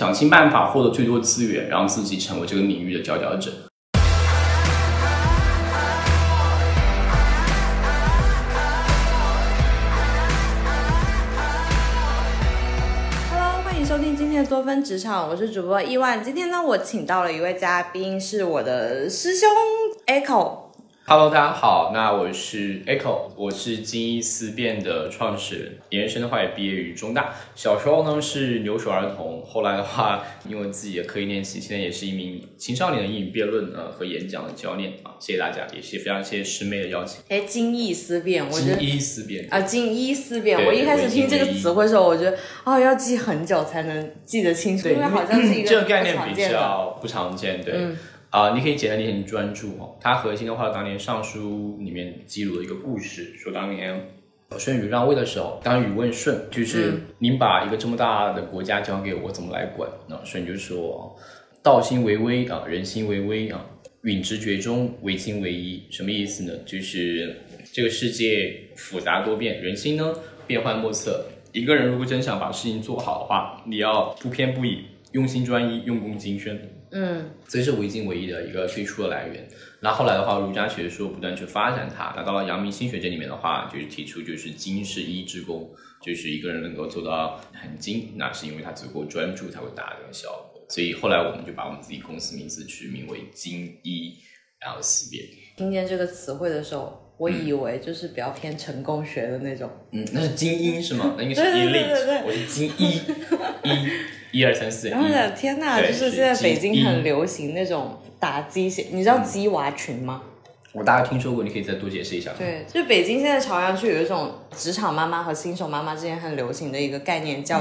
想尽办法获得最多资源，让自己成为这个领域的佼佼者。Hello，欢迎收听今天的多芬职场，我是主播伊万。今天呢，我请到了一位嘉宾，是我的师兄 Echo。Hello，大家好，那我是 Echo，我是精益思辨的创始人，研究生的话也毕业于中大。小时候呢是留守儿童，后来的话因为自己的科研练习，现在也是一名青少年的英语辩论呃和演讲的教练啊。谢谢大家，也是非常谢谢师妹的邀请。哎，精益思辨，我觉精得益思辨，啊，精益思辨。对我一开始听这个词汇的时候，我觉得哦，要记很久才能记得清楚，对，因为好像是一个这个概念比。较不常见，对。嗯啊、你可以简单理解成专注哦。它核心的话，当年《尚书》里面记录了一个故事，说当年舜禹让位的时候，当禹问舜，就是、嗯您把一个这么大的国家交给我，怎么来管？那舜就说：道心为微啊，人心为微啊，允直厥中，惟心惟一。什么意思呢？就是这个世界复杂多变，人心呢变幻莫测。一个人如果真想把事情做好的话，你要不偏不倚，用心专一，用功精深。嗯所以是唯精唯一的一个最初的来源。那后来的话，儒家学说不断去发展它。那到了阳明心学这里面的话，就是提出就是精是一之功，就是一个人能够做到很精，那是因为他足够专注才会达到这个效果。所以后来我们就把我们自己公司名字取名为精一，然后思辨。听见这个词汇的时候，我以为就是比较偏成功学的那种。嗯，那是精英是吗？那应该是对对对 elite，对对我是精一，一，一二三四，然后一呢，天呐，就是现在北京很流行那种打鸡血，你知道鸡娃群吗？我大概听说过，你可以再多解释一下。对，就北京现在朝阳区有一种职场妈妈和新手妈妈之间很流行的一个概念，叫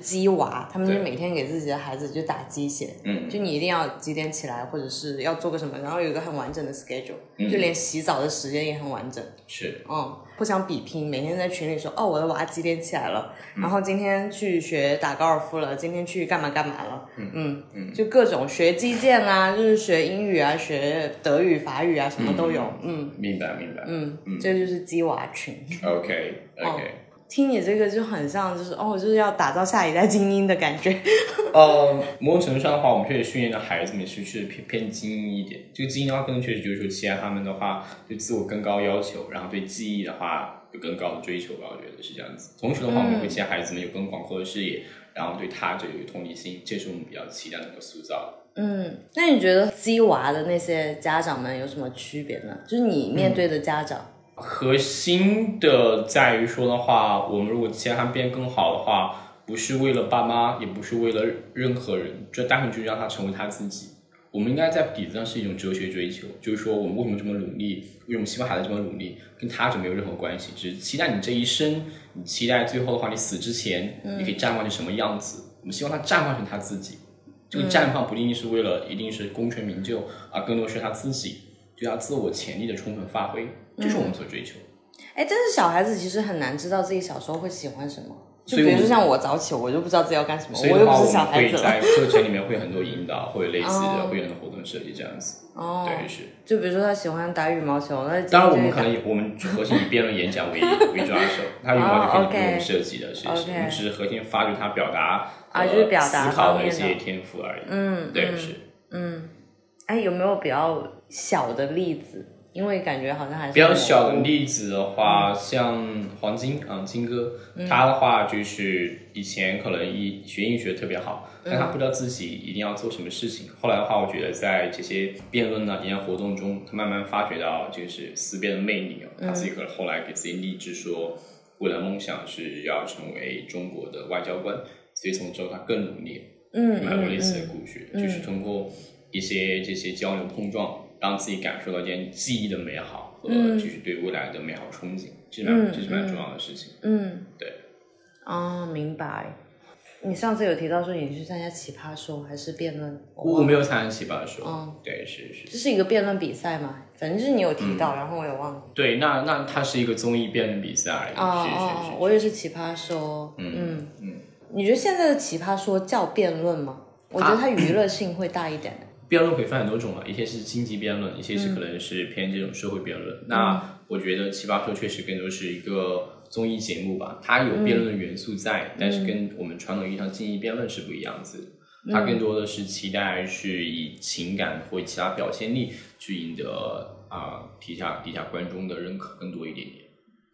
鸡娃。他们就每天给自己的孩子就打鸡血，嗯。就你一定要几点起来，或者是要做个什么，然后有一个很完整的 schedule，、就嗯连洗澡的时间也很完整。是，嗯，互相比拼，每天在群里说，哦，我的娃几点起来了，然后今天去学打高尔夫了，今天去干嘛干嘛了，嗯嗯，就各种学击剑啊，就是学英语啊，学德语、法语啊，什么都有，嗯明白明白。嗯，这就是鸡娃群。OK 哦 OK。听你这个就很像，就是哦，就是要打造下一代精英的感觉。呃，某种程度上的话，我们确实训练的孩子们是是偏偏精英一点。这个精英的话，更确实就是说，期待他们的话对自我更高要求，然后对记忆的话有更高的追求吧。我觉得是这样子。同时的话，我们会期待孩子们有更广阔的视野，然后对他者有同理心，这是我们比较期待能够塑造的。嗯，那你觉得鸡娃的那些家长们有什么区别呢？就是你面对的家长，核心的在于说的话，我们如果期待他变更好的话，不是为了爸妈，也不是为了任何人，就单纯就是让他成为他自己。我们应该在底子上是一种哲学追求，就是说我们为什么这么努力，为什么希望孩子这么努力，跟他就没有任何关系，只是期待你这一生，你期待最后的话，你死之前，你可以绽放成什么样子。我们希望他绽放成他自己。这个绽放不一定是为了一定是功成名就，而更多是他自己对他自我潜力的充分发挥，这是我们所追求的。哎，但是小孩子其实很难知道自己小时候会喜欢什么。就比如说像我早起，我就不知道自己要干什么，我又不是小孩子了。在 课程里面会有很多引导，会有类似的哦会有很多活动设计这样子。哦，对，是。就比如说他喜欢打羽毛球，那当然，我们可能也我们核心以辩论演讲为 为抓手，他羽毛球可以不用设计的，是是，哦 OK 我们只是核心发掘他表达啊就是表达思考方面的的一些天赋而已。嗯，对，嗯是。嗯，哎，有没有比较小的例子？因为感觉好像还是比较小的例子的话，像黄金啊，金哥，他的话就是以前可能一学英语学的特别好，但他不知道自己一定要做什么事情。后来的话，我觉得在这些辩论呢、演讲活动中，他慢慢发觉到就是思辨的魅力哦。他自己可能后来给自己立志说，未来梦想是要成为中国的外交官，所以从之后他更努力。嗯蛮有类似的嗯故事，就是通过一些这些交流碰撞，让自己感受到一件记忆的美好和嗯就是对未来的美好憧憬，这是蛮、嗯这是蛮重要的事情。嗯，对。哦，明白。你上次有提到说你去参加奇葩说还是辩论？我我没有参加奇葩说，嗯对，是是，这是一个辩论比赛嘛？反正就是你有提嗯到，然后我也忘了。对，那那它是一个综艺辩论比赛而已，哦是哦我也是奇葩说。嗯嗯，你觉得现在的奇葩说叫辩论吗？我觉得它娱乐性会大一点。辩论可以分很多种嘛，一些是经济辩论，一些是可能是偏这种社会辩论。那我觉得奇葩说确实更多是一个综艺节目吧，它有辩论的元素在，但是跟我们传统意义上竞技辩论是不一样子。它更多的是期待是以情感或其他表现力去赢得啊、底下底下观众的认可更多一点点。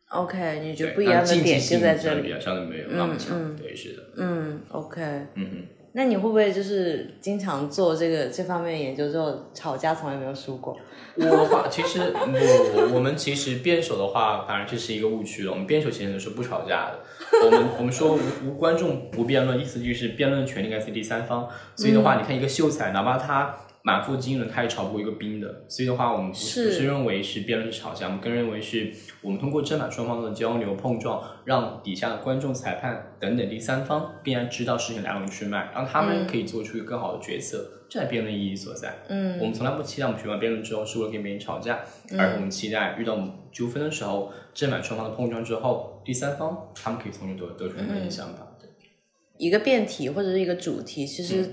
OK，你觉得不一样的点就在这里。相比较相对没有那么强。对，是的，嗯，OK。嗯哼。那你会不会就是经常做这个这方面的研究之后吵架从来没有输过？我的话，其实我我们其实辩手的话，反正这是一个误区了。我们辩手其实是不吵架的。我们我们说无无观众不辩论，意思就是辩论权利应该是第三方。所以的话，你看一个秀才，哪怕他满腹经纶，他也吵不过一个兵的。所以的话，我们不是不是认为是辩论是吵架，我们更认为是我们通过正反双方的交流碰撞，让底下的观众、裁判等等第三方必然知道事情来龙去脉，让他们可以做出一个更好的决策，这才辩论意义所在。嗯我们从来不期待我们学完辩论之后是为了跟别人吵架，而我们期待遇到纠纷的时候，正反双方的碰撞之后，第三方他们可以从中得得出他们的想法。对一个辩题或者是一个主题，其实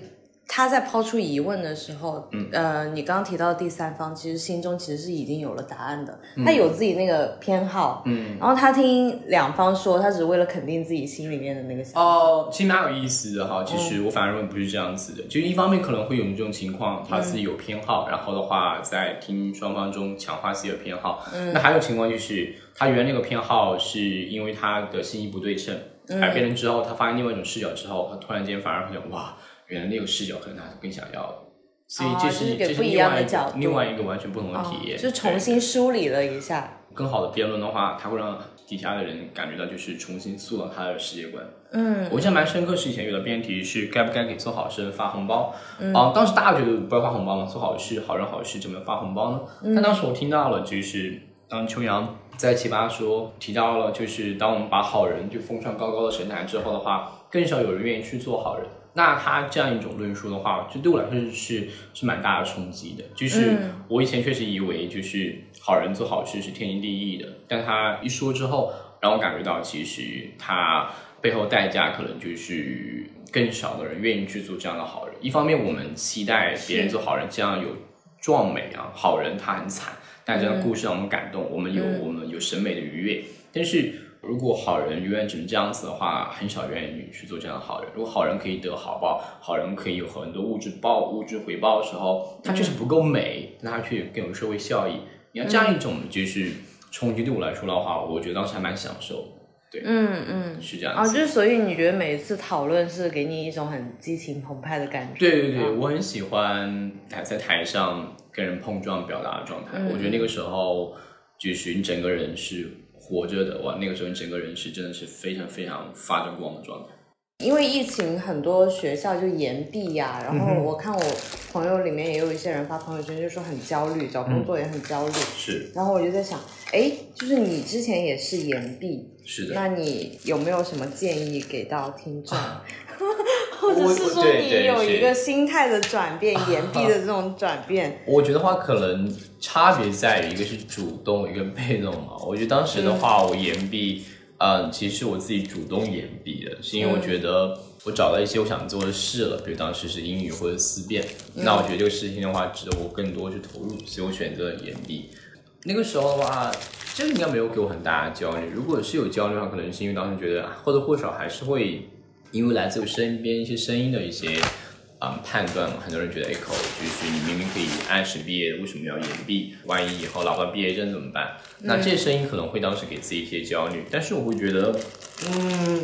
他在抛出疑问的时候，呃，你刚刚提到的第三方，其实心中其实是已经有了答案的，他有自己那个偏好，嗯，然后他听两方说，他只是为了肯定自己心里面的那个想法。哦，其实蛮有意思的哈。其实我反而认为不是这样子的，就一方面可能会有这种情况，他自己有偏好，然后的话在听双方中强化自己的偏好。那还有情况就是他原来那个偏好是因为他的信息不对称，而辩论之后他发现另外一种视角之后，他突然间反而会想哇，原来那个视角可能他更想要。所以哦这是这是不一另外一样的角度个另外一个完全不同的体验，就重新梳理了一下，更好的辩论的话，它会让底下的人感觉到就是重新塑造他的世界观。嗯，我印象蛮深刻是以前有的辩题是该不该给做好事发红包。嗯、啊，当时大家觉得不要发红包嘛，做好事好人好事怎么发红包呢？但当时我听到了，就是当秋阳在奇葩说提到了，就是当我们把好人就封上高高的神坛之后的话，更少有人愿意去做好人。那他这样一种论述的话，就对我来说是是蛮大的冲击的。就是我以前确实以为就是好人做好事是天经地义的，但他一说之后，让我感觉到其实他背后代价可能就是更少的人愿意去做这样的好人。一方面，我们期待别人做好人，这样有壮美啊，好人他很惨，但这样的故事让我们感动，我们有我们有审美的愉悦。但是如果好人永远只能这样子的话，很少愿意去做这样的好人。如果好人可以得好报，好人可以有很多物质报、物质回报的时候，他确实不够美，但他却更有社会效益。你要这样一种就是冲击对我来说的话，我觉得当时还蛮享受的。对，嗯嗯，啊，是这样子。就是所以你觉得每一次讨论是给你一种很激情澎湃的感觉？对对对，我很喜欢台在台上跟人碰撞表达的状态。我觉得那个时候就是你整个人是活着的，哇，那个时候你整个人是真的是非常非常发着光的状态。因为疫情，很多学校就延毕呀、然后我看我朋友里面也有一些人发朋友圈，就说很焦虑，找工作也很焦虑。是然后我就在想，哎，就是你之前也是延毕，是的，那你有没有什么建议给到听众？或者是说你有一个心态的转变，言必的这种转变？我觉得话可能差别在于一个是主动，一个被动嘛。我觉得当时的话，我言必，嗯，其实是我自己主动言必的，是因为我觉得我找到一些我想做的事了，比如当时是英语或者思辨，那我觉得这个事情的话，值得我更多去投入，所以我选择了言必。那个时候的话，这个应该没有给我很大的焦虑。如果是有焦虑的话，可能是因为当时觉得啊或多或少还是会因为来自我身边一些声音的一些嗯判断嘛。很多人觉得 echo 就是你明明可以按时毕业，为什么要延毕？万一以后拿不到毕业证怎么办？那这些声音可能会当时给自己一些焦虑，但是我会觉得，嗯，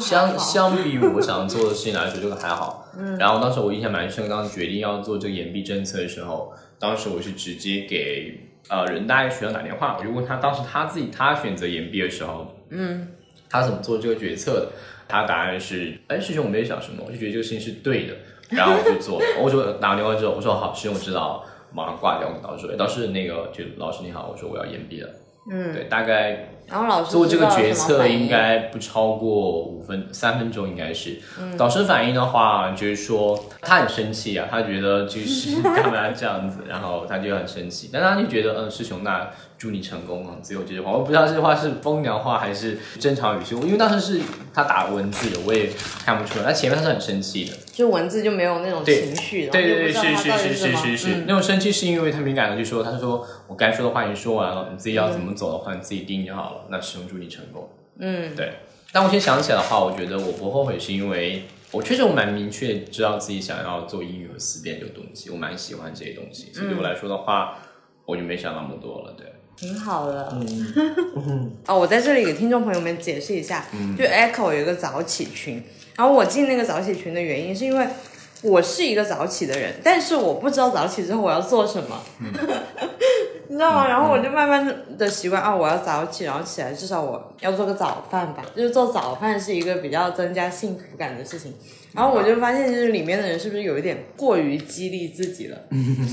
相相比我想做的事情来说，这个还好。嗯。然后当时我印象蛮深刻，当时决定要做这个延毕政策的时候，当时我是直接给呃人大学校打电话，我就问他当时他自己他选择延毕的时候，嗯，他怎么做这个决策的？他答案是，哎，师兄我没有想什么，我就觉得这个事情是对的，然后我就做了。我说打完电话之后，我说好，师兄我知道，马上挂掉。我跟导师导师那个就老师你好，我说我要延毕了。嗯，对，大概然后老师做这个决策应应该不超过五分三分钟，应该是。嗯导师反应的话，就是说他很生气啊，他觉得就是 干嘛这样子，然后他就很生气，但他就觉得嗯，师兄那祝你成功啊，只有这句话，我不知道这句话是风凉话还是正常语气，因为当时是他打文字的，我也看不出来，他前面他是很生气的。就文字就没有那种情绪，对对对，是是是是是是，嗯那种生气是因为他敏感的，就说他说我该说的话已经说完了，你自己要怎么走的话，你自己定就好了。那师兄祝你成功。嗯，对。但我现在想起来的话，我觉得我不后悔，是因为我确实我蛮明确知道自己想要做英语和思辨这个东西，我蛮喜欢这些东西，所以对我来说的话，我就没想那么多了。对，挺好的。嗯 哦，我在这里给听众朋友们解释一下，就 Echo 有一个早起群，然后我进那个早起群的原因是因为我是一个早起的人，但是我不知道早起之后我要做什么。你知道吗？然后我就慢慢的习惯啊，我要早起，然后起来至少我要做个早饭吧。就是做早饭是一个比较增加幸福感的事情。然后我就发现，就是里面的人是不是有一点过于激励自己了？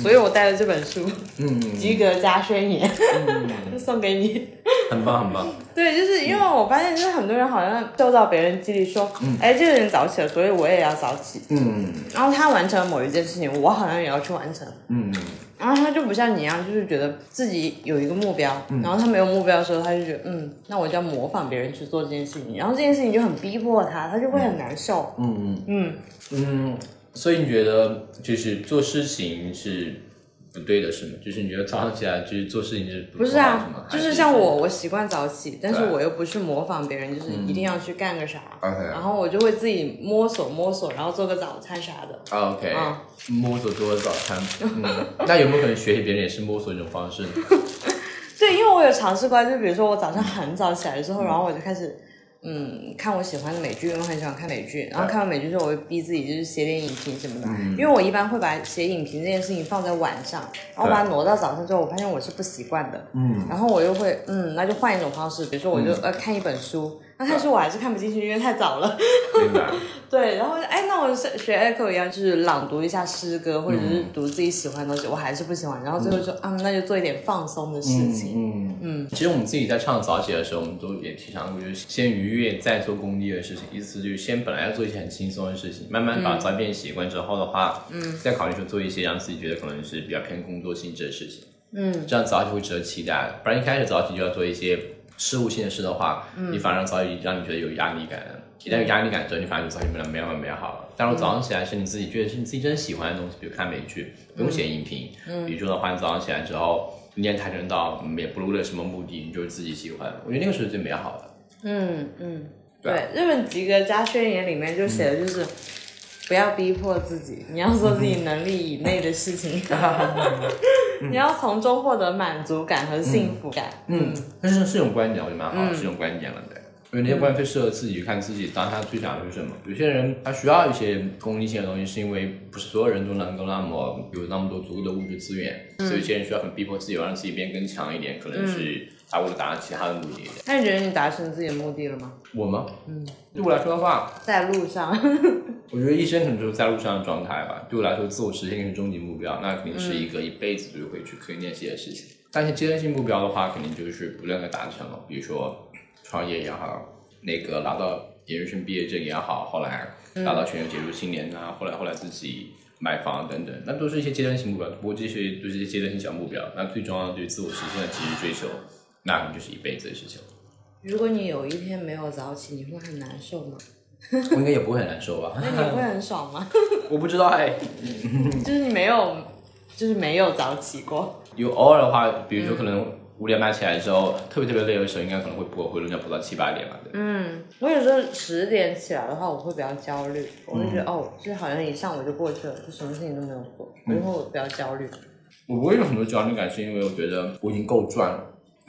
所以我带了这本书，《及格加宣言》，就送给你。很棒，很棒。对，就是因为我发现，就是很多人好像受到别人激励，说，哎，这个人早起了，所以我也要早起。嗯。然后他完成了某一件事情，我好像也要去完成。嗯。然后他就不像你一样，就是觉得自己有一个目标，然后他没有目标的时候，他就觉得，嗯，那我就要模仿别人去做这件事情，然后这件事情就很逼迫他，他就会很难受。嗯嗯嗯嗯，所以你觉得就是做事情是？不对的是吗？就是你觉得早上起来就是做事情是不是啊？就是像我，我习惯早起，但是我又不去模仿别人，就是一定要去干个啥。然后我就会自己摸索摸索，然后做个早餐啥的。OK。摸索做个早餐。嗯。那有没有可能学习别人也是摸索一种方式呢？对，因为我有尝试过，就比如说我早上很早起来之后，然后我就开始。嗯，看我喜欢的美剧，因为我很喜欢看美剧。然后看完美剧之后，我会逼自己就是写点影评什么的。因为我一般会把写影评这件事情放在晚上，然后把它挪到早上之后，我发现我是不习惯的。嗯。然后我又会，嗯，那就换一种方式，比如说我就呃看一本书。那看书我还是看不进去，因为太早了。对，然后哎，那我学学 Echo 一样，就是朗读一下诗歌，或者是读自己喜欢的东西，我还是不喜欢。然后最后说，嗯，那就做一点放松的事情。嗯嗯。其实我们自己在唱早起的时候，我们都也提倡过，就是先愉悦，再做功利的事情。意思就是先本来要做一些很轻松的事情，慢慢把早变习惯之后的话，嗯，再考虑说做一些让自己觉得可能是比较偏工作性质的事情。嗯，这样早起会值得期待。不然一开始早起就要做一些。事务性的事的话，你反而早已让你觉得有压力感。一旦有压力感之后，你反而就早起不了，没完没了好了。但是早上起来是你自己觉得是你自己真喜欢的东西，比如看美剧，不用写影评。嗯。比如说的话，你早上起来之后，你连跆拳道也不为了什么目的，你就是自己喜欢。我觉得那个是最美好的。嗯嗯，对。日本及格加宣言里面就写的就是。不要逼迫自己，你要做自己能力以内的事情，你要从中获得满足感和幸福感。嗯，但是是种观点，我觉得蛮好，是一种观点了，对。因为那些观点最适合自己，看自己当下最想的是什么。有些人他需要一些功利性的东西，是因为不是所有人都能够那么有那么多足够的物质资源，所以有些人需要很逼迫自己，让自己变更强一点，可能是他为了达成其他的目的。那你觉得你达成自己的目的了吗？我吗？嗯，对我来说的话，在路上。我觉得一生可能就是在路上的状态吧。对我来说，自我实现是终极目标，那肯定是一个一辈子都会去刻意练习的事情。但是阶段性目标的话，肯定就是不断的达成了。比如说创业也好，那个拿到研究生毕业证也好，后来拿到全球杰出青年啊，后来后来自己买房等等，那都是一些阶段性目标。不过这些都是一些阶段性小目标。那最重要的就是自我实现的极致追求，那可能就是一辈子的事情。如果你有一天没有早起，你会很难受吗？我应该也不会很难受吧？那你会很爽吗？我不知道哎，就是你没有，就是没有早起过。有偶尔的话，比如说可能五点半起来之后，特别特别累的时候，应该可能会补回笼觉，补到七八点吧。嗯，我有时候十点起来的话，我会比较焦虑，我会觉得哦，就是好像一上午就过去了，就什么事情都没有做，我就会比较焦虑。我不会有很多焦虑感，是因为我觉得我已经够赚了。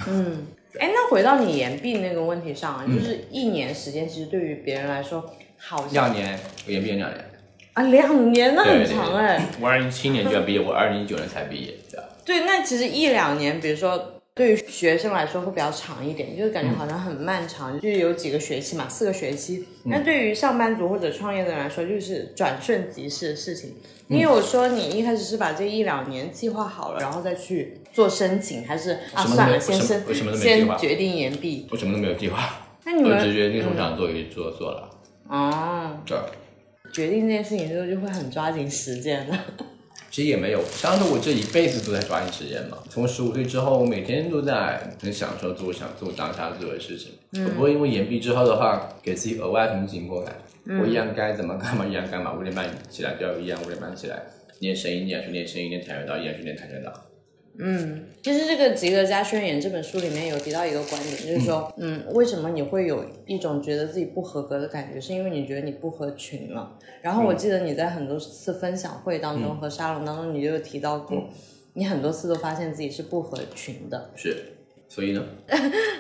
嗯。哎，那回到你延毕那个问题上啊，就是一年时间，其实对于别人来说，好像两年，我延毕两年啊，两年那很长哎。我二零一七年就要毕业，我二零一九年才毕业，对对，那其实一两年，比如说对于学生来说会比较长一点，就是感觉好像很漫长，就是有几个学期嘛，四个学期。那对于上班族或者创业的人来说，就是转瞬即逝的事情。因为我说你一开始是把这一两年计划好了，然后再去。做申请还是啊？算了，先申，先决定延毕。我什么都没有计划，那你们直觉那什么想做就做做了。哦，对，决定这件事情之后就会很抓紧时间了。其实也没有，相当于我这一辈子都在抓紧时间嘛。从十五岁之后，我每天都在很享受做想做当下做的事情。我不会因为延毕之后的话，给自己额外什么紧迫感。我一样该怎么干嘛一样干嘛，五点半起来就要一样五点半起来练声音，练声音，练跆拳道，一样去练跆拳道。嗯，其实这个《吉格加宣言》这本书里面有提到一个观点，就是说，嗯，为什么你会有一种觉得自己不合格的感觉，是因为你觉得你不合群了。然后我记得你在很多次分享会当中和沙龙当中，你就有提到过，你很多次都发现自己是不合群的。是，所以呢？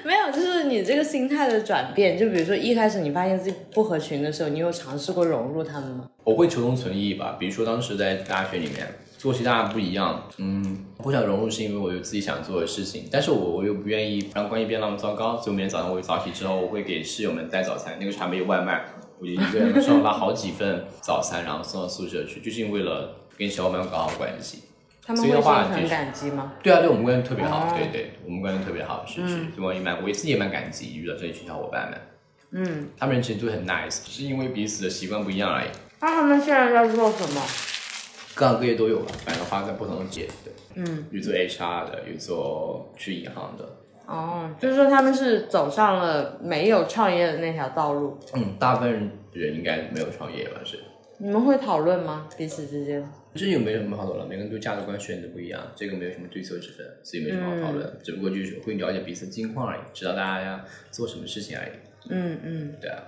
没有，就是你这个心态的转变。就比如说一开始你发现自己不合群的时候，你有尝试过融入他们吗？我会求同存异吧。比如说当时在大学里面。作息大家不一样，嗯，不想融入是因为我有自己想做的事情，但是我我又不愿意让关系变那么糟糕，所以每天早上我会早起之后，我会给室友们带早餐，那个时候还没有外卖，我就一个人送了好几份早餐，然后送到宿舍去，就是为了跟小伙伴搞好关系。他们会很感激吗？对啊，对我们关系特别好，对对，我们关系特别好，是是，所以我也蛮，我自己也蛮感激遇到这一群小伙伴们。嗯，他们人其实都很 nice，只是因为彼此的习惯不一样而已。那他们现在在做什么？各行各业都有吧，反正花在不同的界，对，嗯，有做 HR 的，有做去银行的。哦，就是说他们是走上了没有创业的那条道路。嗯，大部分人应该没有创业吧？是。你们会讨论吗？彼此之间？这有没有什么好讨论？每个人对价值观选择不一样，这个没有什么对错之分，所以没什么好讨论。只不过就是会了解彼此近况而已，知道大家要做什么事情而已。嗯嗯，对啊。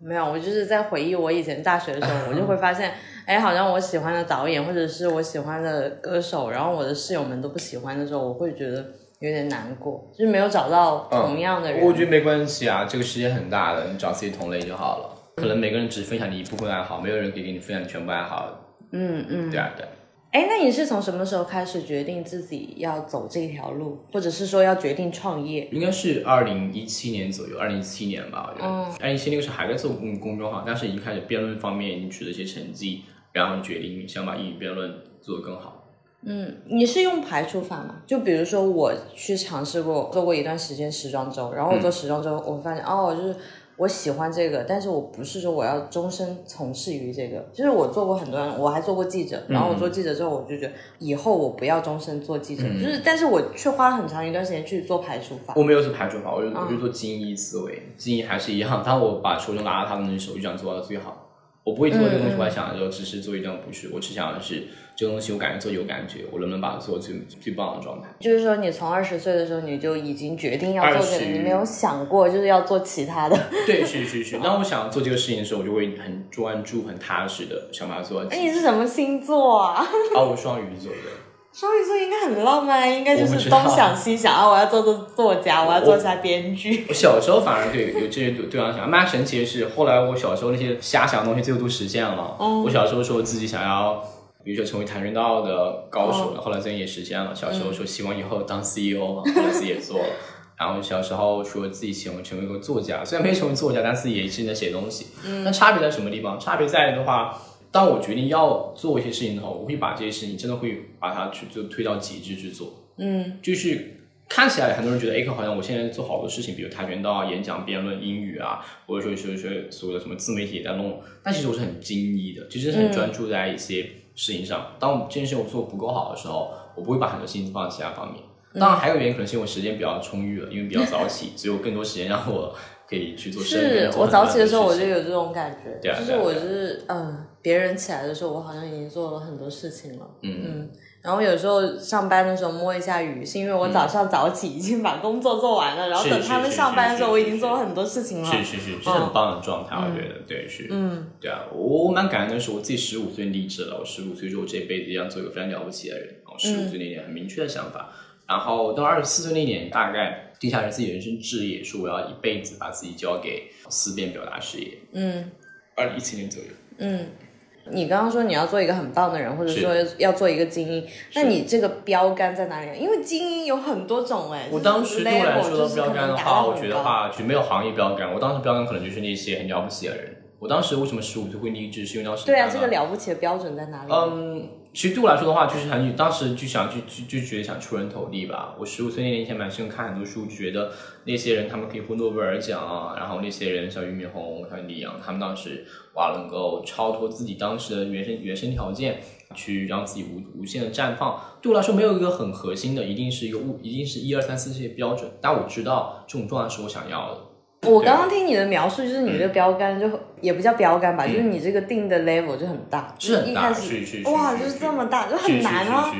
没有，我就是在回忆我以前大学的时候，我就会发现，哎，好像我喜欢的导演或者是我喜欢的歌手，然后我的室友们都不喜欢的时候，我会觉得有点难过，就是没有找到同样的人。我觉得没关系啊，这个世界很大的，你找自己同类就好了。可能每个人只分享你一部分爱好，没有人可以给你分享你全部爱好。嗯嗯，对啊对。哎，那你是从什么时候开始决定自己要走这条路，或者是说要决定创业？应该是二零一七年左右，二零一七年吧，我觉得。二零一七那个时候还在做公公众号，但是已经开始辩论方面已经取得一些成绩，然后决定想把英语辩论做得更好。嗯，你是用排除法吗？就比如说我去尝试过做过一段时间时装周，然后我做时装周，我发现哦，就是。我喜欢这个，但是我不是说我要终身从事于这个。就是我做过很多人，我还做过记者，然后我做记者之后，我就觉得以后我不要终身做记者。就是，但是我却花了很长一段时间去做排除法。我没有做排除法，我就我就做精益思维，精益还是一样。当我把手中拿到他的那手，就想做到最好。我不会做这个东西，我还想着只是做一段，不是，我只想的是这个东西我感觉做有感觉，我能不能把它做最最棒的状态？就是说，你从二十岁的时候你就已经决定要做这个，你没有想过就是要做其他的？对，是是是。当我想做这个事情的时候，我就会很专注、很踏实的想把它做。哎，你是什么星座啊？啊，我双鱼座的。双鱼座应该很浪漫，应该就是东想西想啊！我要做做作家，我要做下编剧。我小时候反而对有这些对对象想，蛮神奇的是，后来我小时候那些瞎想的东西最后都实现了。嗯我小时候说自己想要，比如说成为跆拳道的高手，后来最后也实现了。小时候说希望以后当 CEO 嘛，后来自己也做了。然后小时候说自己喜欢成为一个作家，虽然没成为作家，但是也一直在写东西。那差别在什么地方？差别在的话。当我决定要做一些事情的话，我会把这些事情真的会把它去就推到极致去做。嗯，就是看起来很多人觉得，哎，好像我现在做好多事情，比如跆拳道啊、演讲、辩论、英语啊，或者说说说所谓的什么自媒体也在弄。但其实我是很精一的，其实很专注在一些事情上。当我这件事我做不够好的时候，我不会把很多心思放在其他方面。当然，还有原因可能是因为我时间比较充裕了，因为比较早起，只有更多时间让我。可以去做。是我早起的时候我就有这种感觉，就是我是嗯，别人起来的时候，我好像已经做了很多事情了。嗯嗯。然后有时候上班的时候摸一下鱼，是因为我早上早起已经把工作做完了，然后等他们上班的时候，我已经做了很多事情了。是是是，是很棒的状态，我觉得对是。嗯，对啊，我我蛮感恩的是，我自己十五岁立志了，我十五岁说我这辈子要做一个非常了不起的人，我十五岁那年很明确的想法。然后到二十四岁那年，大概定下来自己人生志业，说我要一辈子把自己交给思辨表达事业。嗯，二零一七年左右。嗯，你刚刚说你要做一个很棒的人，或者说要做一个精英，那你这个标杆在哪里？因为精英有很多种哎。我当时对我来说的标杆的话，我觉得话就没有行业标杆。我当时标杆可能就是那些很了不起的人。我当时为什么十五岁会励志？是因为当时对啊，这个了不起的标准在哪里？嗯。其实对我来说的话，就是很当时就想就就就觉得想出人头地吧。我十五岁那年以前蛮喜欢看很多书，觉得那些人他们可以获诺贝尔奖啊，然后那些人像俞敏洪、像李阳，他们当时哇能够超脱自己当时的原生原生条件，去让自己无无限的绽放。对我来说，没有一个很核心的，一定是一个物，一定是一二三四这些标准。但我知道这种状态是我想要的。我刚刚听你的描述，就是你这个标杆就也不叫标杆吧，就是你这个定的 level 就很大，是很大，是是哇，就是这么大，就很难啊。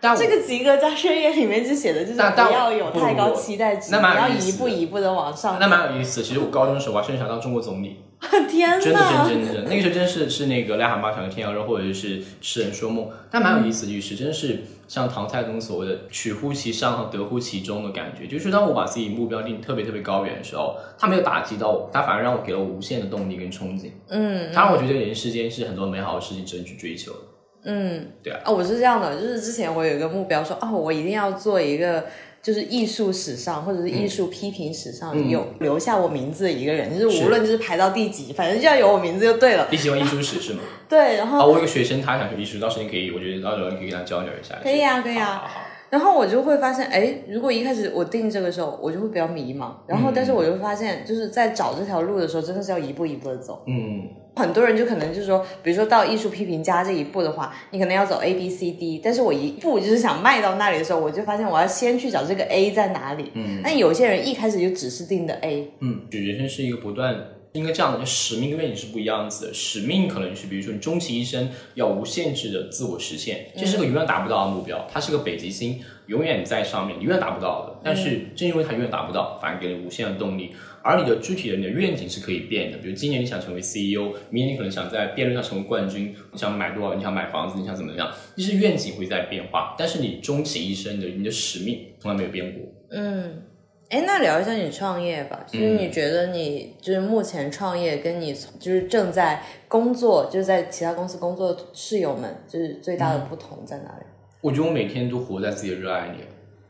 但这个及格加宣言里面就写的就是不要有太高期待值，那你要一步一步的往上。那蛮有意思。其实我高中的时候，我还甚至想当中国总理，天真的呐！真真真，那个时候真是是那个癞蛤蟆想个天鹅肉，或者是痴人说梦，但蛮有意思的，就是真是像唐太宗所谓的取乎其上和得乎其中的感觉。就是当我把自己目标定特别特别高远的时候，他没有打击到我，他反而让我给了我无限的动力跟憧憬。嗯他让我觉得人世间是很多美好的事情值得去追求的。嗯，对啊哦，我是这样的，就是之前我有一个目标说，哦，我一定要做一个。就是艺术史上，或者是艺术批评史上、嗯有留下我名字的一个人，就是无论就是排到第几，反正就要有我名字就对了。你喜欢艺术史是吗？对，然后啊，我有个学生，他想学艺术，到时候你可以，我觉得到时候你可以跟他交流一下。可以啊可以啊好好好然后我就会发现，哎，如果一开始我定这个时候，我就会比较迷茫。然后，但是我就发现，就是在找这条路的时候，真的是要一步一步的走。嗯，很多人就可能就是说，比如说到艺术批评家这一步的话，你可能要走 A B C D，但是我一步就是想迈到那里的时候，我就发现我要先去找这个 A 在哪里。嗯，那有些人一开始就只是定的 A，嗯，人生是一个不断，应该这样的，就使命跟愿景是不一样子的。使命可能是，比如说你终其一生要无限制的自我实现，这是个永远达不到的目标，它是个北极星，永远在上面，你永远达不到的。但是正因为它永远达不到，反而给你无限的动力。而你的具体的你的愿景是可以变的，比如今年你想成为 CEO，明年你可能想在辩论上成为冠军，你想买多少，你想买房子，你想怎么样，这是愿景会在变化，但是你终其一生的你的使命从来没有变过。嗯，哎，那聊一下你创业吧，就是你觉得你就是目前创业，跟你从就是正在工作，就是在其他公司工作的室友们，就是最大的不同在哪里？我觉得我每天都活在自己的热爱里。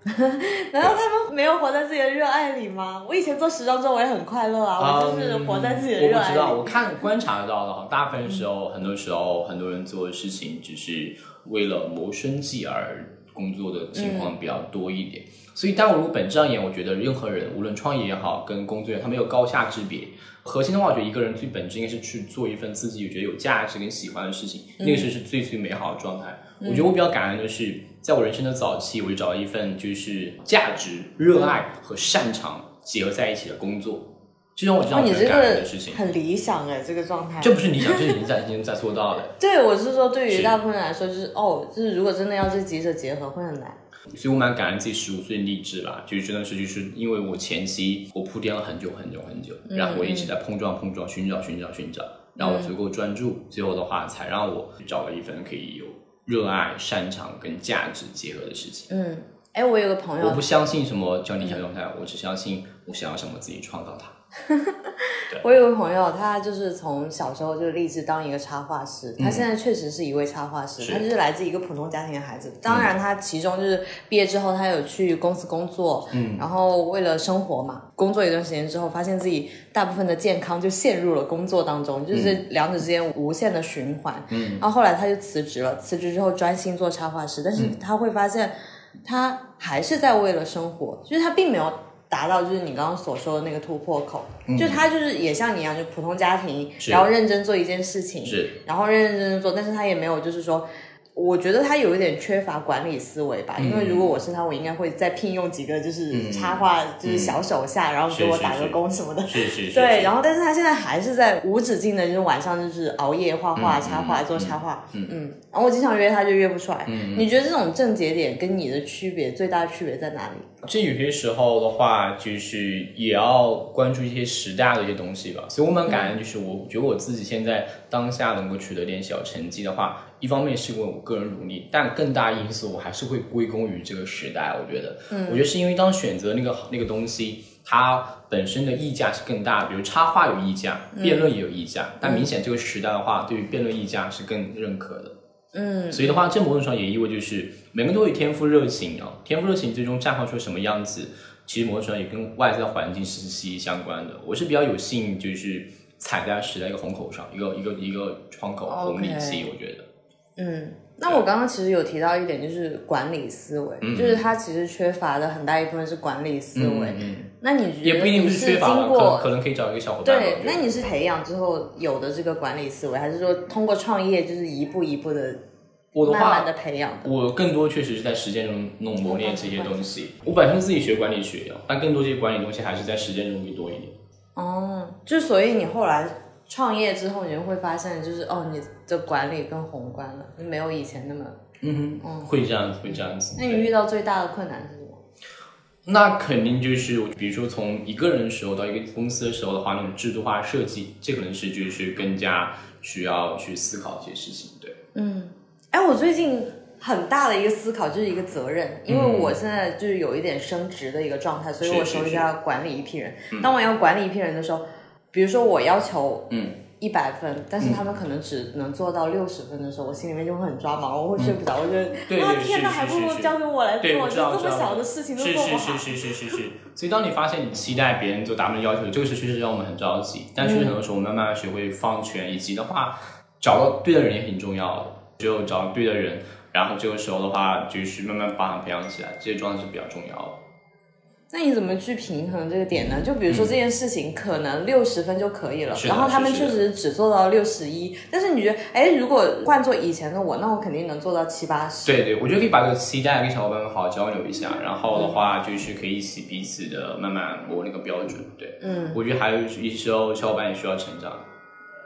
难道他们没有活在自己的热爱里吗？我以前做时装周，我也很快乐啊，我就是活在自己的热爱嗯我不知道，我看 观察得到的哈，大部分时候，很多时候，很多人做的事情只是为了谋生计而工作的情况比较多一点。所以，当我如果本质上言，我觉得任何人，无论创业也好，跟工作也好，他没有高下之别。核心的话，我觉得一个人最本质应该是去做一份自己觉得有价值跟喜欢的事情，那个是是最最美好的状态。我觉得我比较感恩的是，在我人生的早期，我就找到一份就是价值、热爱和擅长结合在一起的工作，这让我这哦，你这样很感恩的个事情。很理想哎，这个状态。这不是理想，这是已经在已经在做到了。对，我是说，对于大部分人来说，就是哦，就是如果真的要这几者结合，会很难。所以我蛮感恩自己十五岁励志吧，就是真的是就是因为我前期我铺垫了很久很久很久，然后我一直在碰撞碰撞，寻找寻找寻找，然后我足够专注，最后的话才让我找了一份可以有热爱、擅长跟价值结合的事情。嗯，哎，我有个朋友，我不相信什么叫理想状态，我只相信我想要什么自己创造它。我有个朋友，他就是从小时候就立志当一个插画师。他现在确实是一位插画师，是他就是来自一个普通家庭的孩子。当然，他其中就是毕业之后，他有去公司工作，嗯，然后为了生活嘛，工作一段时间之后，发现自己大部分的健康就陷入了工作当中，就是两者之间无限的循环。嗯，然后后来他就辞职了，辞职之后专心做插画师，但是他会发现，他还是在为了生活，就是他并没有。达到就是你刚刚所说的那个突破口，就他就是也像你一样，就普通家庭，然后认真做一件事情，是，然后认认真真做，但是他也没有就是说，我觉得他有一点缺乏管理思维吧，因为如果我是他，我应该会再聘用几个就是插画就是小手下，然后给我打个工什么的，是是是，对，然后但是他现在还是在无止境的，就是晚上就是熬夜画画、插画、做插画，嗯。嗯，然后我经常约他就约不出来，你觉得这种症结点跟你的区别最大的区别在哪里？这有些时候的话，就是也要关注一些时大的一些东西吧。所以我蛮感恩，就是我觉得我自己现在当下能够取得点小成绩的话，一方面是因为我个人努力，但更大因素我还是会归功于这个时代。我觉得，嗯，我觉得是因为当选择那个那个东西，它本身的溢价是更大，比如插画有溢价，辩论也有溢价，但明显这个时代的话，对于辩论溢价是更认可的。嗯，所以的话，这某种上也意味就是每个人都有天赋热情啊，天赋热情最终绽放出什么样子，其实某种上也跟外在环境是息息相关的。我是比较有幸，就是踩在时代一个虹口上，一个一个一个窗口红利期，我觉得。嗯，那我刚刚其实有提到一点，就是管理思维，就是他其实缺乏的很大一部分是管理思维。嗯嗯，那你觉得也不一定你是缺乏，可经过可能可以找一个小伙伴。对那你是培养之后有的这个管理思维，还是说通过创业就是一步一步的我的话慢慢的，培养的？我更多确实是在实践中弄磨练这些东西。我本身自己学管理学，但更多这些管理东西还是在实践中会多一点。哦，就所以你后来创业之后，你就会发现，就是哦，你的管理更宏观了，没有以前那么。嗯哼，会这样子，会这样子。那你遇到最大的困难是什么？那肯定就是，比如说从一个人的时候到一个公司的时候的话，那种制度化设计，这可能是就是更加需要去思考一些事情。对，嗯，哎，我最近很大的一个思考就是一个责任，因为我现在就是有一点升职的一个状态，所以我手里要管理一批人。当我要管理一批人的时候，比如说我要求，嗯。一百分，但是他们可能只能做到六十分的时候，我心里面就会很抓毛，我会睡不着。我觉得啊，天哪，还不如交给我来做，就这么小的事情都做不好。是是是是是是是。所以当你发现你期待别人做达不到要求，这个是确实让我们很着急。但确实很多时候，我们慢慢学会放权，以及的话，找到对的人也挺重要的。只有找到对的人，然后这个时候的话，就是慢慢把他培养起来，这些状态是比较重要的。那你怎么去平衡这个点呢？就比如说这件事情可能六十分就可以了，然后他们确实只做到六十一，但是你觉得，哎，如果换做以前的我，那我肯定能做到七八十。对对，我觉得可以把这个期待跟小伙伴们好好交流一下，然后的话就是可以一起彼此的慢慢磨那个标准。对，嗯，我觉得还有一时候小伙伴也需要成长。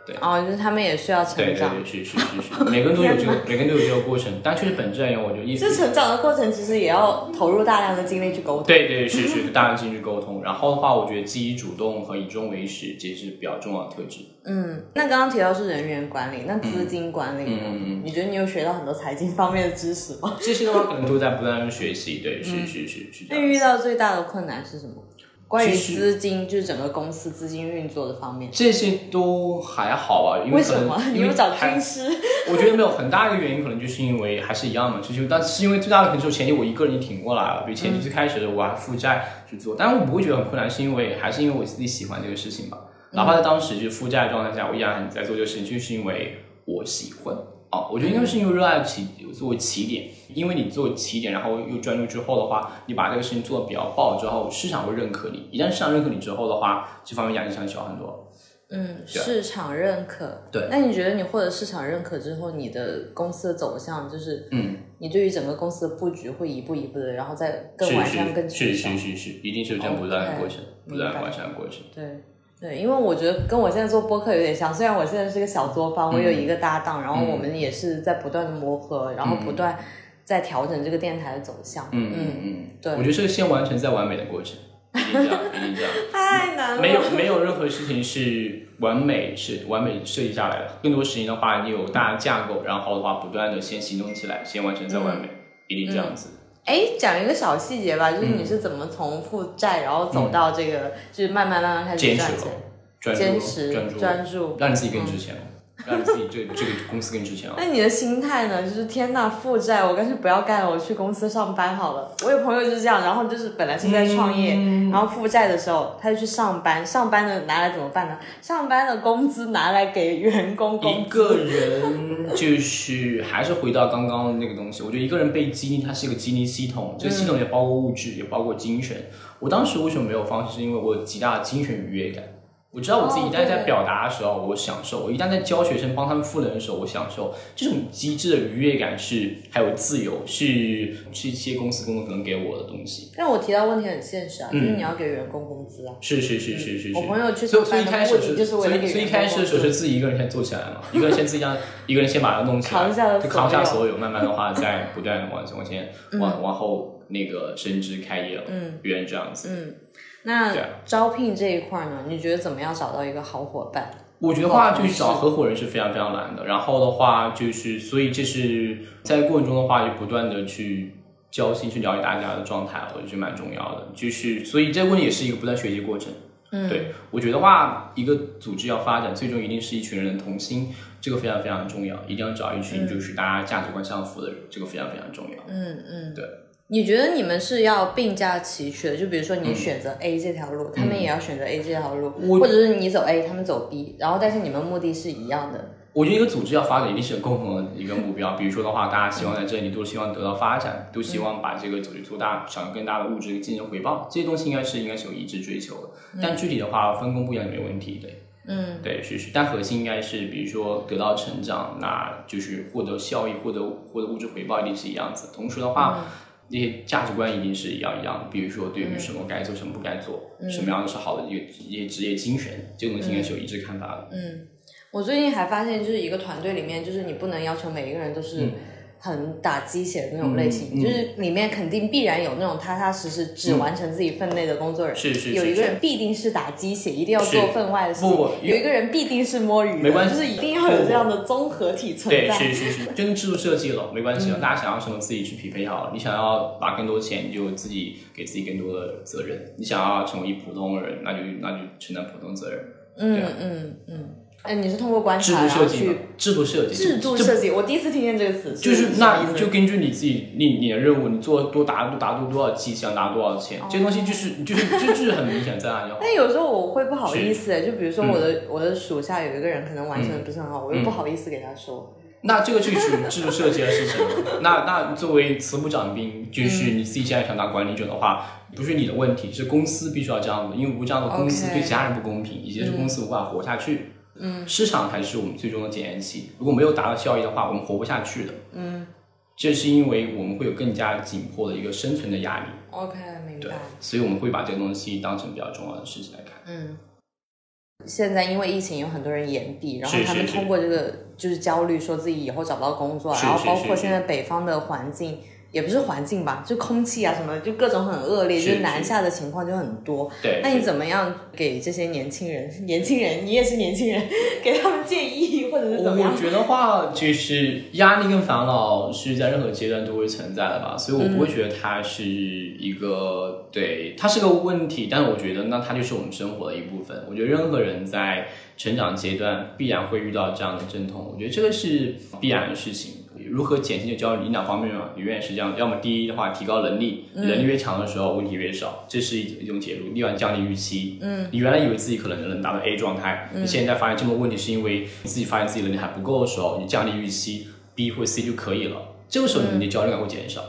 对哦，就是他们也需要成长，对对是是是是，每个人都有这个，每个人都有这个过程，但确实本质而言，我就意思，这成长的过程其实也要投入大量的精力去沟通，对对是是，大量精力去沟通，然后的话，我觉得积极主动和以终为始，这是比较重要的特质。嗯，那刚刚提到是人员管理，那资金管理呢？嗯嗯，你觉得你有学到很多财经方面的知识吗？这些的话，可能都在不断的学习，对，是是是是。那遇到最大的困难是什么？关于资金，就是整个公司资金运作的方面，这些都还好吧？为什么？你有找军师？我觉得没有很大一个原因，可能就是因为还是一样嘛，就是但是因为最大的可能就是前期我一个人挺过来了，比如前期最开始的我还负债去做，但是我不会觉得很困难，是因为还是因为我自己喜欢这个事情吧。哪怕在当时就负债状态下，我依然在做这个事情，就是因为我喜欢。哦，我觉得应该是因为热爱起作为起点，因为你作为起点，然后又专注之后的话，你把这个事情做的比较爆之后，市场会认可你。一旦市场认可你之后的话，这方面压力相对小很多。嗯，市场认可。对。那你觉得你获得市场认可之后，你的公司的走向就是，嗯，你对于整个公司的布局会一步一步的，然后再更完善、更是是是是，一定是这样不断的过程，不断完善的过程。对。对，因为我觉得跟我现在做播客有点像，虽然我现在是个小作坊，我有一个搭档，然后我们也是在不断的磨合，然后不断在调整这个电台的走向。嗯嗯嗯，对，我觉得是个先完成再完美的过程，一定这样，一定这样。太难了。没有没有任何事情是完美是完美设计下来的，更多事情的话，你有大的架构，然后的话不断的先行动起来，先完成再完美，一定这样子。哎，讲一个小细节吧，就是你是怎么从负债，然后走到这个，就是慢慢慢慢开始赚钱，坚持专注，让你自己更值钱。让你自己这这个公司更值钱啊！那你的心态呢？就是天呐，负债，我干脆不要干了，我去公司上班好了。我有朋友就是这样，然后就是本来是在创业，然后负债的时候，他就去上班，上班的拿来怎么办呢？上班的工资拿来给员工工资。一个人就是还是回到刚刚那个东西，我觉得一个人被激励，它是一个激励系统，这个系统也包括物质，也包括精神。我当时为什么没有放弃？是因为我有极大的精神愉悦感。我知道我自己一旦在表达的时候，我享受；我一旦在教学生、帮他们赋能的时候，我享受。这种机制的愉悦感是，还有自由，是是一些公司工作可能给我的东西。但我提到问题很现实啊，就是你要给员工工资啊。是是是是是。我朋友去所以所以一开始是，所以所以一开始的时候是自己一个人先做起来嘛，一个人先自己让一个人先把它弄起来，就扛下所有，慢慢的话再不断的往往前往往后那个升职开业了，嗯，原来这样子，嗯。那招聘这一块呢？你觉得怎么样找到一个好伙伴？我觉得话就是找合伙人是非常非常难的。然后的话就是，所以这是在过程中的话，就不断的去交心，去了解大家的状态，我觉得蛮重要的。就是，所以这个问题也是一个不断学习过程。嗯，对我觉得话，一个组织要发展，最终一定是一群人的同心，这个非常非常重要。一定要找一群就是大家价值观相符的人，这个非常非常重要。嗯嗯，对。你觉得你们是要并驾齐驱的？就比如说你选择 A 这条路，他们也要选择 A 这条路，或者是你走 A，他们走 B，然后但是你们目的是一样的。我觉得一个组织要发展，一定是有共同的一个目标。比如说的话，大家希望在这里都希望得到发展，都希望把这个组织做大，想要更大的物质进行回报，这些东西应该是应该是有一致追求的。但具体的话，分工不一样也没问题，对，嗯，对，是是。但核心应该是，比如说得到成长，那就是获得效益，获得获得物质回报，一定是一样子。同时的话。那些价值观一定是一样一样的，比如说对于什么该做，什么不该做，什么样的是好的一个一些职业精神，这种东西应该是有一致看法的。嗯，我最近还发现，就是一个团队里面，就是你不能要求每一个人都是很打鸡血的那种类型，嗯嗯。就是里面肯定必然有那种踏踏实实只完成自己分内的工作人，是是是有一个人必定是打鸡血，一定要做是。分外的事。情，不不有一个人必定是摸鱼的，没关系。就是一定要有这样的综合体存在。对，在。是是是，就跟制度设计了，没关系了。大家想要什么自己去匹配好了。你想要拿更多钱，你就自己给自己更多的责任；你想要成为普通人，那就那就承担普通责任。嗯对啊。嗯嗯，哎，你是通过观制察然后度设计制度设计，制度设计，我第一次听见这个词，就是那就根据你自己你你的任务，你做多达多达多多少绩想，拿多少钱，这些东西就是就是就就是很明显在那里。但有时候我会不好意思，就比如说我嗯的、我的属下有一个人可能完成的不是很好，我又不好意思给他说。那这个就属于制度设计的事情。那那作为慈母长兵，就是你自己现在想当管理者的话，不是你的问题，是公司必须要这样的，因为不这样的公司对其他人不公平，以及是公司无法活下去。嗯，市场才是我们最终的检验器。如果没有达到效益的话，我们活不下去的。嗯，这是因为我们会有更加紧迫的一个生存的压力。OK，明白。，所以我们会把这个东西当成比较重要的事情来看。嗯，现在因为疫情，有很多人延毕，然后他们通过这个就是焦虑，说自己以后找不到工作，然后包括现在北方的环境。也不是环境吧，就空气啊什么的，就各种很恶劣，就是南下的情况就很多。对，那你怎么样给这些年轻人？年轻人，你也是年轻人，给他们建议或者是怎么样我？觉得话就是压力跟烦恼是在任何阶段都会存在的吧，所以我不会觉得它是一个、对，它是个问题，但是我觉得那它就是我们生活的一部分。我觉得任何人在成长阶段必然会遇到这样的阵痛，我觉得这个是必然的事情。如何减轻就焦虑，你两方面嘛，永远是这样。要么第一的话，提高能力，能力越强的时候，问题越少，这是一一种解读。另外，降低预期。嗯，你原来以为自己可能能达到 A 状态，你现在发现这么问题，是因为你自己发现自己能力还不够的时候，你降低预期，B 或 C 就可以了。这个时候你的焦虑感会减少。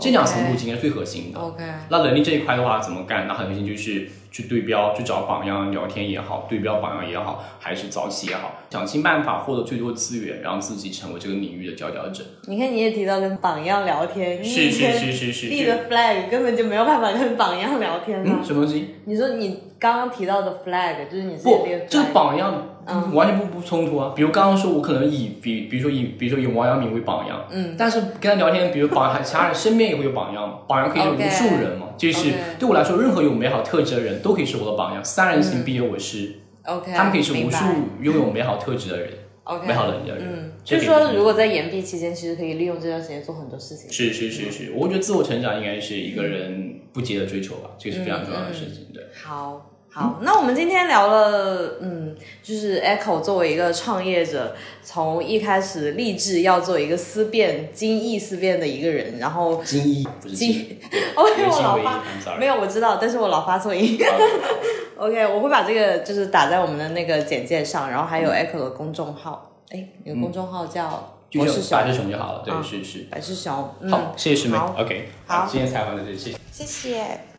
这两层路径应该是最核心的。OK，那能力这一块的话怎么干？那很核心就是去对标，去找榜样聊天也好，对标榜样也好，还是早起也好，想尽办法获得最多资源，让自己成为这个领域的佼佼者。你看你也提到跟榜样聊天，是是是是是立的 flag 根本就没有办法跟榜样聊天嘛。嗯，什么东西？你说你刚刚提到的 flag 就是你自己不这个榜样完全不不冲突啊。比如刚刚说，我可能以比比如说以比如说以王阳明为榜样，嗯，但是跟他聊天，比如榜样，其他人身边也会有榜样，榜样可以是无数人嘛。就是对我来说，任何有美好特质的人都可以是我的榜样。三人行必有我师，OK，他们可以是无数拥有美好特质的人，OK 美好能力的人。嗯，这可以就是说，如果在延毕期间，其实可以利用这段时间做很多事情。是是是是，我觉得自我成长应该是一个人不竭的追求吧，这个是非常重要的事情。对，好好，那我们今天聊了，嗯，就是 Echo 作为一个创业者，从一开始立志要做一个思辨、精益思辨的一个人，然后精益不是精，精，哦，因为我老发没有我知道，但是我老发错音。OK，我会把这个就是打在我们的那个简介上，然后还有 Echo 的公众号，哎，你的公众号叫就博士熊是白，师熊就好了。对，啊是是。白是熊，嗯，好，谢谢师妹好。OK，好今天采访的这里，谢谢。谢谢。